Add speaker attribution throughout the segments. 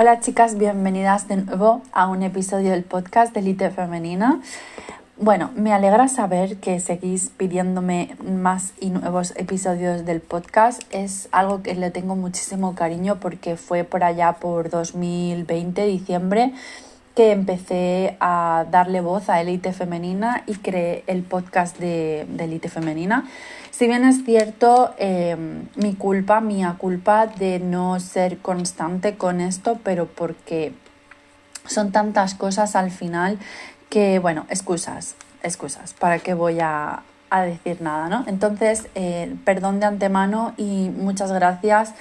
Speaker 1: Hola chicas, bienvenidas de nuevo a un episodio del podcast de Elite Femenina. Bueno, me alegra saber que seguís pidiéndome más y nuevos episodios del podcast. Es algo que le tengo muchísimo cariño porque fue por allá por 2020, diciembre, que empecé a darle voz a Elite Femenina y creé el podcast de, Elite Femenina. Si bien es cierto, em, mi culpa, mía culpa de no ser constante con esto, pero porque son tantas cosas al final que, bueno, excusas, excusas, ¿para qué voy a, decir nada, no? Entonces, eh, perdón de antemano y muchas gracias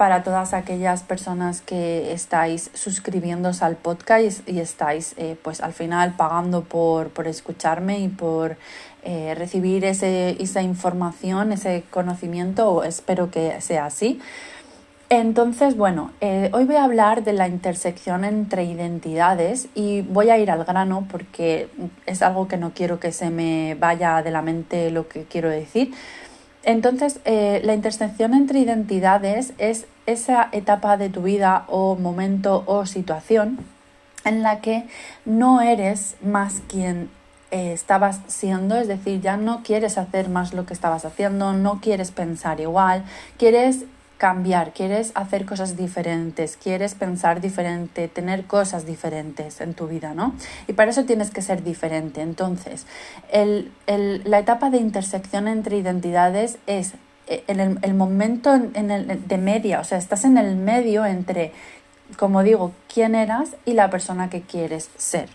Speaker 1: para todas aquellas personas que estáis suscribiéndose al podcast y, estáis eh, pues al final pagando por, por escucharme y por eh, recibir ese, esa información, ese conocimiento, espero que sea así. Entonces, bueno, eh, hoy voy a hablar de la intersección entre identidades y voy a ir al grano porque es algo que no quiero que se me vaya de la mente lo que quiero decir. Entonces, eh, la intersección entre identidades es esa etapa de tu vida o momento o situación en la que no eres más quien eh, estabas siendo, es decir, ya no quieres hacer más lo que estabas haciendo, no quieres pensar igual, quieres cambiar, quieres hacer cosas diferentes, quieres pensar diferente, tener cosas diferentes en tu vida, ¿no? Y para eso tienes que ser diferente. Entonces, la etapa de intersección entre identidades es eh, en el, momento en el, de media, o sea, estás en el medio entre, como digo, quién eras y la persona que quieres ser.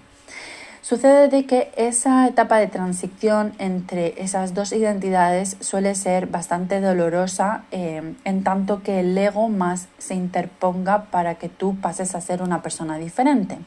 Speaker 1: Sucede de que esa etapa de transición entre esas dos identidades suele ser bastante dolorosa eh, en tanto que el ego más se interponga para que tú pases a ser una persona diferente.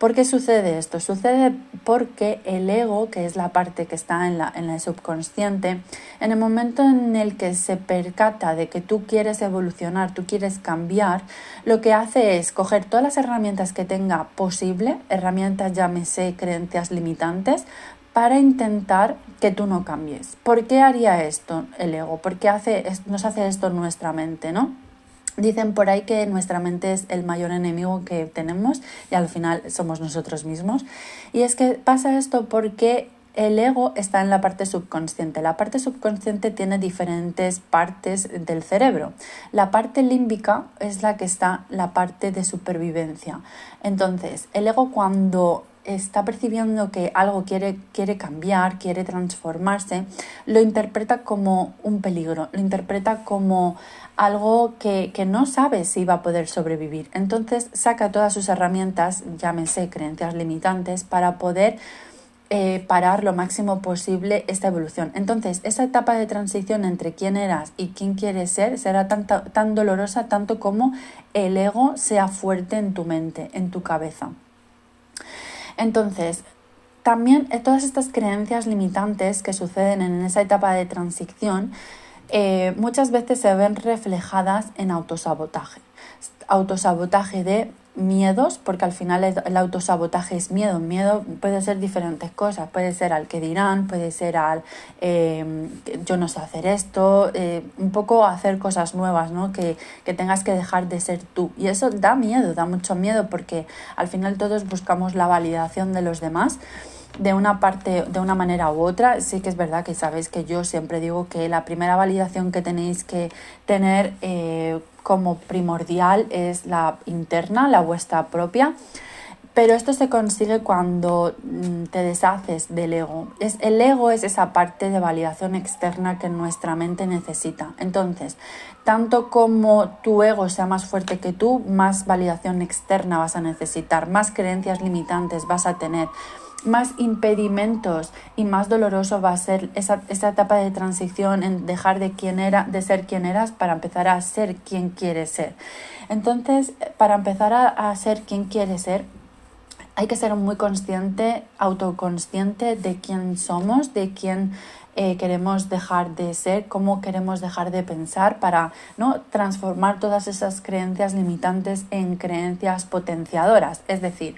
Speaker 1: ¿Por qué sucede esto? Sucede porque el ego, que es la parte que está en, la, en el subconsciente, en el momento en el que se percata de que tú quieres evolucionar, tú quieres cambiar, lo que hace es coger todas las herramientas que tenga posible, herramientas llámese creencias limitantes, para intentar que tú no cambies. ¿Por qué haría esto el ego? ¿Por qué hace, nos hace esto nuestra mente, no? Dicen por ahí que nuestra mente es el mayor enemigo que tenemos y al final somos nosotros mismos. Y es que pasa esto porque el ego está en la parte subconsciente. La parte subconsciente tiene diferentes partes del cerebro. La parte límbica es la que está la parte de supervivencia. Entonces, el ego cuando está percibiendo que algo quiere, quiere cambiar, quiere transformarse, lo interpreta como un peligro, lo interpreta como algo que, no sabe si va a poder sobrevivir. Entonces saca todas sus herramientas, llámese creencias limitantes, para poder eh, parar lo máximo posible esta evolución. Entonces, esa etapa de transición entre quién eras y quién quieres ser será tan, tan dolorosa tanto como el ego sea fuerte en tu mente, en tu cabeza. Entonces, también eh, todas estas creencias limitantes que suceden en esa etapa de transición eh, muchas veces se ven reflejadas en autosabotaje. Autosabotaje de miedos, porque al final el autosabotaje es miedo. Miedo puede ser diferentes cosas, puede ser al que dirán, puede ser al eh, yo no sé hacer esto, eh, un poco hacer cosas nuevas, ¿no? Que, que tengas que dejar de ser tú. Y eso da miedo, da mucho miedo, porque al final todos buscamos la validación de los demás de una parte, de una manera u otra. Sí que es verdad que sabéis que yo siempre digo que la primera validación que tenéis que tener eh, como primordial es la interna, la vuestra propia. Pero esto se consigue cuando mm, te deshaces del ego. Es, el ego es esa parte de validación externa que nuestra mente necesita. Entonces, tanto como tu ego sea más fuerte que tú, más validación externa vas a necesitar, más creencias limitantes vas a tener más impedimentos y más doloroso va a ser esa, etapa de transición en dejar de, quién era, de ser quien eras para empezar a ser quien quieres ser. Entonces, para empezar a, ser quien quieres ser, hay que ser muy consciente, autoconsciente de quién somos, de quién eh, queremos dejar de ser, cómo queremos dejar de pensar para ¿no? transformar todas esas creencias limitantes en creencias potenciadoras. Es decir,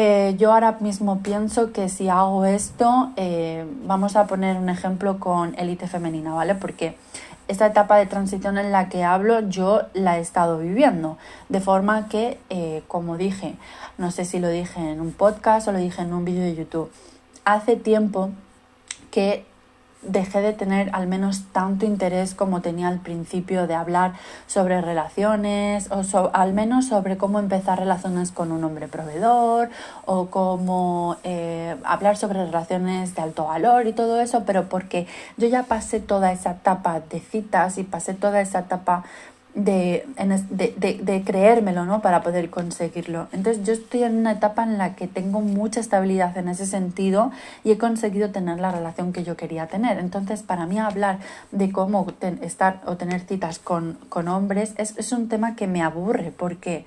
Speaker 1: eh, yo ahora mismo pienso que si hago esto, eh, vamos a poner un ejemplo con élite femenina, ¿vale? Porque esta etapa de transición en la que hablo yo la he estado viviendo. De forma que, eh, como dije, no sé si lo dije en un podcast o lo dije en un vídeo de YouTube, hace tiempo que dejé de tener al menos tanto interés como tenía al principio de hablar sobre relaciones o al menos sobre cómo empezar relaciones con un hombre proveedor o cómo eh, hablar sobre relaciones de alto valor y todo eso, pero porque yo ya pasé toda esa etapa de citas y pasé toda esa etapa de, de, de, creérmelo, ¿no? Para poder conseguirlo. Entonces yo estoy en una etapa en la que tengo mucha estabilidad en ese sentido y he conseguido tener la relación que yo quería tener. Entonces para mí hablar de cómo estar o tener citas con, con hombres es, es un tema que me aburre porque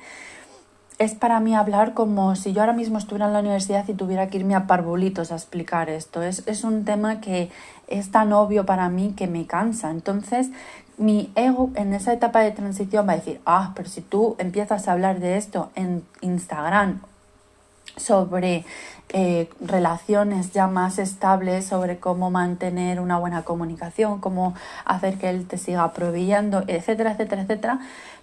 Speaker 1: es para mí hablar como si yo ahora mismo estuviera en la universidad y tuviera que irme a parvulitos a explicar esto. Es, es, un tema que es tan obvio para mí que me cansa. Entonces, mi ego en esa etapa de transición va a decir, ah, pero si tú empiezas a hablar de esto en Instagram sobre eh, relaciones ya más estables, sobre cómo mantener una buena comunicación, cómo hacer que él te siga proveyendo, etcétera, etcétera, etcétera.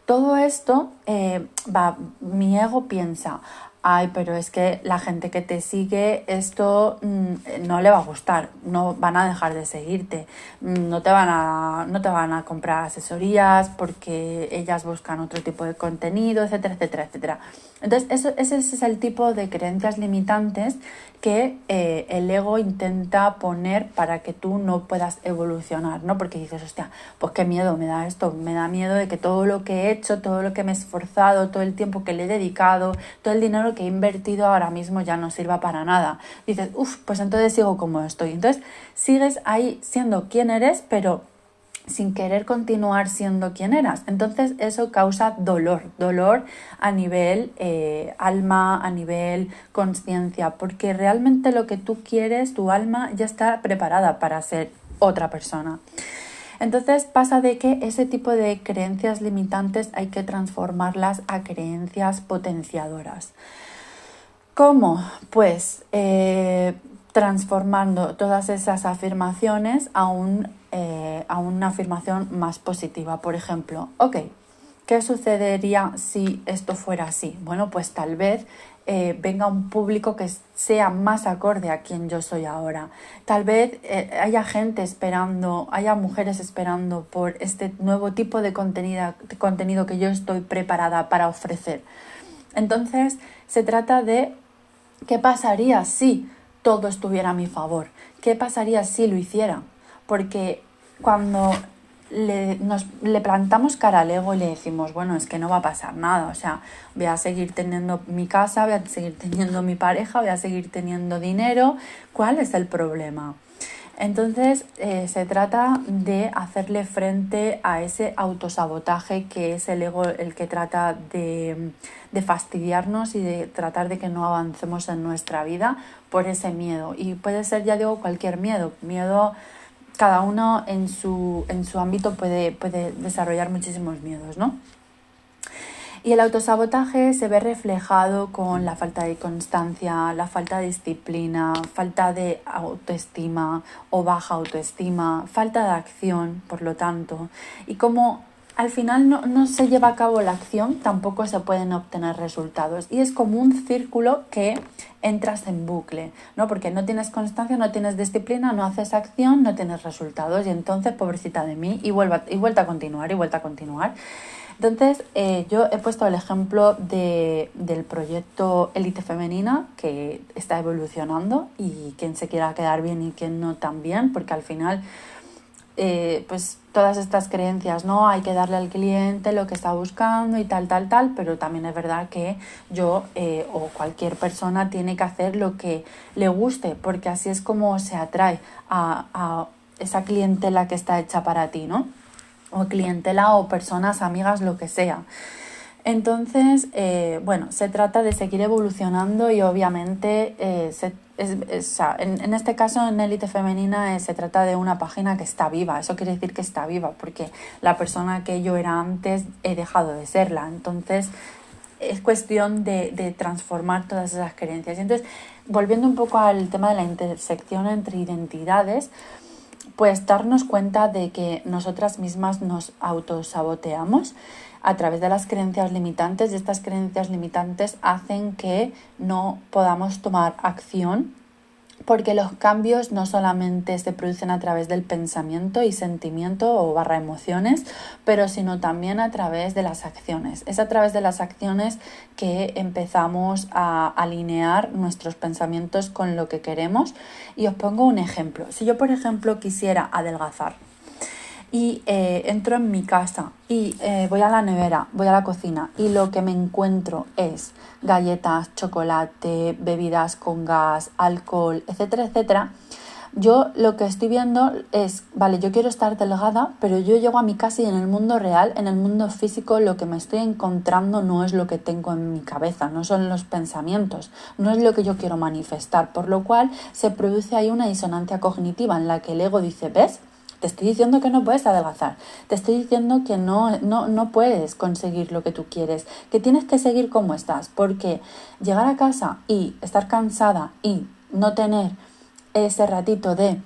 Speaker 1: Todo esto, eh, va, mi ego piensa, ay, pero es que la gente que te sigue esto mm, no le va a gustar, no van a dejar de seguirte, mm, no te van a, no te van a comprar asesorías porque ellas buscan otro tipo de contenido, etcétera, etcétera, etcétera. Entonces, eso, ese es el tipo de creencias limitantes que eh, el ego intenta poner para que tú no puedas evolucionar, ¿no? Porque dices, hostia, pues qué miedo me da esto, me da miedo de que todo lo que he hecho, todo lo que me he esforzado, todo el tiempo que le he dedicado, todo el dinero que he invertido ahora mismo ya no sirva para nada. Dices, uff, pues entonces sigo como estoy. Entonces, sigues ahí siendo quien eres, pero sin querer continuar siendo quien eras. Entonces eso causa dolor, dolor a nivel eh, alma, a nivel conciencia, porque realmente lo que tú quieres, tu alma ya está preparada para ser otra persona. Entonces pasa de que ese tipo de creencias limitantes hay que transformarlas a creencias potenciadoras. ¿Cómo? Pues eh, transformando todas esas afirmaciones a un eh, a una afirmación más positiva. Por ejemplo, ok, ¿qué sucedería si esto fuera así? Bueno, pues tal vez eh, venga un público que sea más acorde a quien yo soy ahora. Tal vez eh, haya gente esperando, haya mujeres esperando por este nuevo tipo de contenido, de contenido que yo estoy preparada para ofrecer. Entonces, se trata de qué pasaría si todo estuviera a mi favor, qué pasaría si lo hiciera porque cuando le, nos, le plantamos cara al ego y le decimos, bueno, es que no va a pasar nada, o sea, voy a seguir teniendo mi casa, voy a seguir teniendo mi pareja, voy a seguir teniendo dinero, ¿cuál es el problema? Entonces eh, se trata de hacerle frente a ese autosabotaje que es el ego el que trata de, de, fastidiarnos y de tratar de que no avancemos en nuestra vida por ese miedo. Y puede ser, ya digo, cualquier miedo, miedo cada uno en su, en su ámbito puede, puede desarrollar muchísimos miedos, ¿no? Y el autosabotaje se ve reflejado con la falta de constancia, la falta de disciplina, falta de autoestima o baja autoestima, falta de acción, por lo tanto. Y como al final no, se lleva a cabo la acción, tampoco se pueden obtener resultados. Y es como un círculo que entras en bucle, ¿no? Porque no tienes constancia, no tienes disciplina, no haces acción, no tienes resultados. Y entonces, pobrecita de mí, y, vuelva, y vuelta a continuar, y vuelta a continuar. Entonces, eh, yo he puesto el ejemplo de, del proyecto Elite Femenina, que está evolucionando, y quien se quiera quedar bien y quien no también, porque al final eh, pues todas estas creencias, ¿no? Hay que darle al cliente lo que está buscando y tal, tal, tal, pero también es verdad que yo eh, o cualquier persona tiene que hacer lo que le guste, porque así es como se atrae a, a esa clientela que está hecha para ti, ¿no? O clientela o personas, amigas, lo que sea. Entonces, eh, bueno, se trata de seguir evolucionando y obviamente se en, este caso en élite femenina eh, se trata de una página que está viva, eso quiere decir que está viva, porque la persona que yo era antes he dejado de serla, entonces es cuestión de, de transformar todas esas creencias. Entonces, volviendo un poco al tema de la intersección entre identidades, pues darnos cuenta de que nosotras mismas nos autosaboteamos a través de las creencias limitantes y estas creencias limitantes hacen que no podamos tomar acción porque los cambios no solamente se producen a través del pensamiento y sentimiento o barra emociones, pero sino también a través de las acciones. Es a través de las acciones que empezamos a alinear nuestros pensamientos con lo que queremos. Y os pongo un ejemplo. Si yo, por ejemplo, quisiera adelgazar, y eh, entro en mi casa y eh, voy a la nevera, voy a la cocina y lo que me encuentro es galletas, chocolate, bebidas con gas, alcohol, etcétera, etcétera, yo lo que estoy viendo es, vale, yo quiero estar delgada, pero yo llego a mi casa y en el mundo real, en el mundo físico, lo que me estoy encontrando no es lo que tengo en mi cabeza, no son los pensamientos, no es lo que yo quiero manifestar, por lo cual se produce ahí una disonancia cognitiva en la que el ego dice, ¿ves? Te estoy diciendo que no puedes adelgazar. Te estoy diciendo que no, no, no puedes conseguir lo que tú quieres, que tienes que seguir como estás, porque llegar a casa y estar cansada y no tener ese ratito de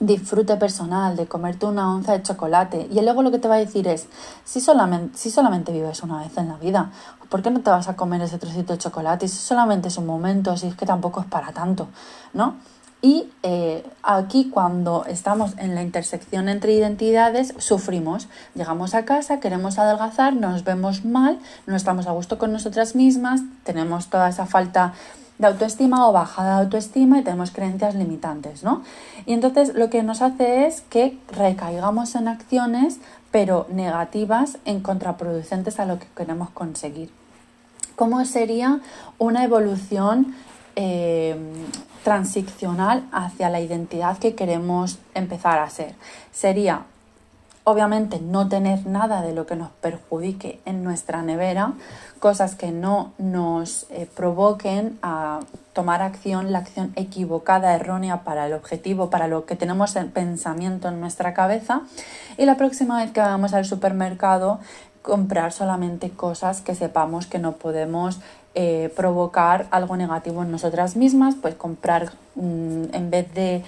Speaker 1: disfrute personal, de comerte una onza de chocolate. Y luego lo que te va a decir es, si solamente, si solamente vives una vez en la vida, ¿por qué no te vas a comer ese trocito de chocolate? Si solamente es un momento, si es que tampoco es para tanto, ¿no? Y eh, aquí cuando estamos en la intersección entre identidades, sufrimos. Llegamos a casa, queremos adelgazar, nos vemos mal, no estamos a gusto con nosotras mismas, tenemos toda esa falta de autoestima o baja de autoestima y tenemos creencias limitantes, ¿no? Y entonces lo que nos hace es que recaigamos en acciones, pero negativas, en contraproducentes a lo que queremos conseguir. ¿Cómo sería una evolución eh, transicional hacia la identidad que queremos empezar a ser. Sería, obviamente, no tener nada de lo que nos perjudique en nuestra nevera, cosas que no nos eh, provoquen a tomar acción, la acción equivocada, errónea para el objetivo, para lo que tenemos en pensamiento en nuestra cabeza. Y la próxima vez que vamos al supermercado, comprar solamente cosas que sepamos que no podemos eh, provocar algo negativo en nosotras mismas, pues comprar mm, en vez de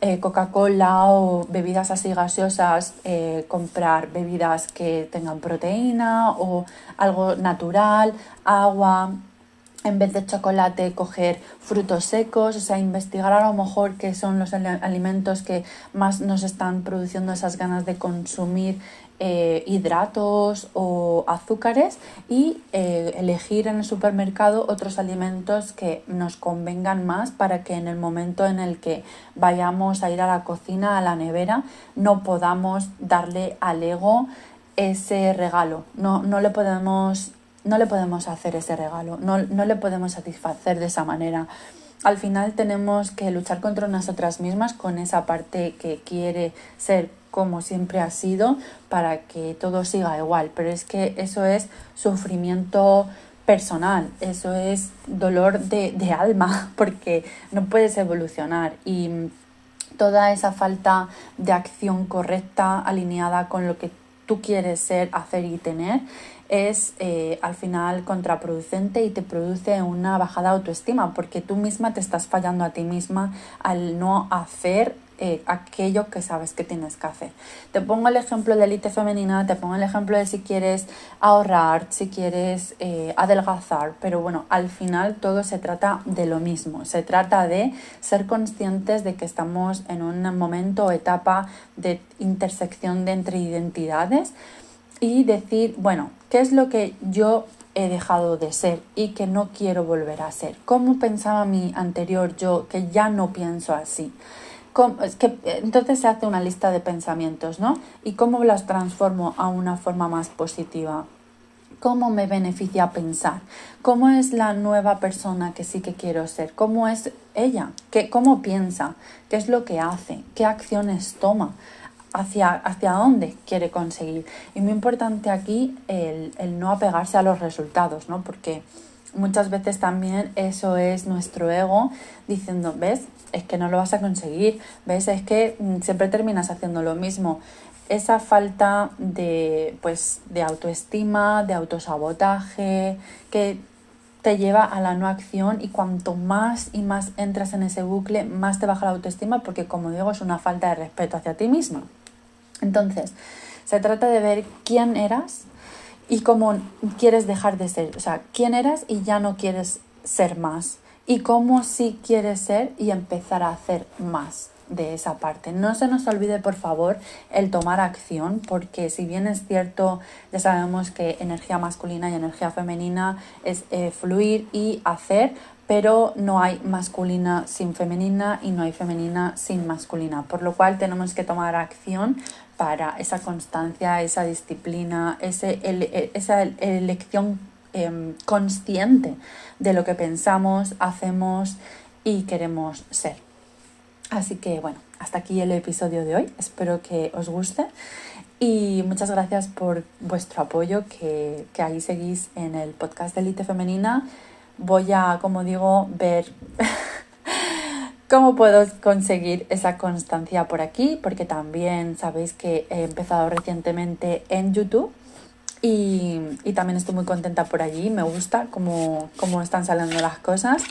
Speaker 1: eh, Coca-Cola o bebidas así gaseosas, eh, comprar bebidas que tengan proteína o algo natural, agua, en vez de chocolate, coger frutos secos, o sea, investigar a lo mejor qué son los alimentos que más nos están produciendo esas ganas de consumir eh, hidratos o azúcares y eh, elegir en el supermercado otros alimentos que nos convengan más para que en el momento en el que vayamos a ir a la cocina, a la nevera, no podamos darle al ego ese regalo. No, no le podemos no le podemos hacer ese regalo, no, no, le podemos satisfacer de esa manera. Al final tenemos que luchar contra nosotras mismas con esa parte que quiere ser como siempre ha sido para que todo siga igual. Pero es que eso es sufrimiento personal, eso es dolor de, de alma, porque no puedes evolucionar y toda esa falta de acción correcta alineada con lo que tú quieres ser, hacer y tener es eh, al final contraproducente y te produce una bajada autoestima porque tú misma te estás fallando a ti misma al no hacer eh, aquello que sabes que tienes que hacer. Te pongo el ejemplo de élite femenina, te pongo el ejemplo de si quieres ahorrar, si quieres eh, adelgazar, pero bueno, al final todo se trata de lo mismo, se trata de ser conscientes de que estamos en un momento o etapa de intersección de entre identidades y decir, bueno, ¿qué es lo que yo he dejado de ser y que no quiero volver a ser? ¿Cómo pensaba mi anterior yo que ya no pienso así? Que, entonces se hace una lista de pensamientos, ¿no? ¿Y cómo las transformo a una forma más positiva? ¿Cómo me beneficia pensar? ¿Cómo es la nueva persona que sí que quiero ser? ¿Cómo es ella? ¿Qué, ¿Cómo piensa? ¿Qué es lo que hace? ¿Qué acciones toma? Hacia, hacia dónde quiere conseguir. Y muy importante aquí el, el no apegarse a los resultados, ¿no? Porque muchas veces también eso es nuestro ego diciendo, ves, es que no lo vas a conseguir, ves, es que mm, siempre terminas haciendo lo mismo. Esa falta de, pues, de autoestima, de autosabotaje, que te lleva a la no acción y cuanto más y más entras en ese bucle, más te baja la autoestima porque como digo es una falta de respeto hacia ti misma. Entonces, se trata de ver quién eras y cómo quieres dejar de ser, o sea, quién eras y ya no quieres ser más y cómo sí quieres ser y empezar a hacer más de esa parte. No se nos olvide, por favor, el tomar acción, porque si bien es cierto, ya sabemos que energía masculina y energía femenina es eh, fluir y hacer, pero no hay masculina sin femenina y no hay femenina sin masculina, por lo cual tenemos que tomar acción para esa constancia, esa disciplina, ese, esa elección em, consciente de lo que pensamos, hacemos y queremos ser. Así que bueno, hasta aquí el episodio de hoy. Espero que os guste y muchas gracias por vuestro apoyo, que, que ahí seguís en el podcast de Elite Femenina. Voy a, como digo, ver cómo puedo conseguir esa constancia por aquí, porque también sabéis que he empezado recientemente en YouTube. Y, y también estoy muy contenta por allí, me gusta cómo, cómo están saliendo las cosas.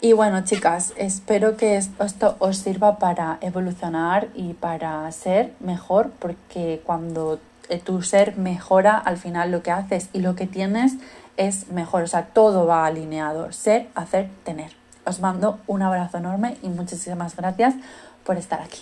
Speaker 1: Y bueno, chicas, espero que esto os sirva para evolucionar y para ser mejor, porque cuando eh, tu ser mejora, al final lo que haces y lo que tienes es mejor. O sea, todo va alineado. Ser, hacer, tener. Os mando un abrazo enorme y muchísimas gracias por estar aquí.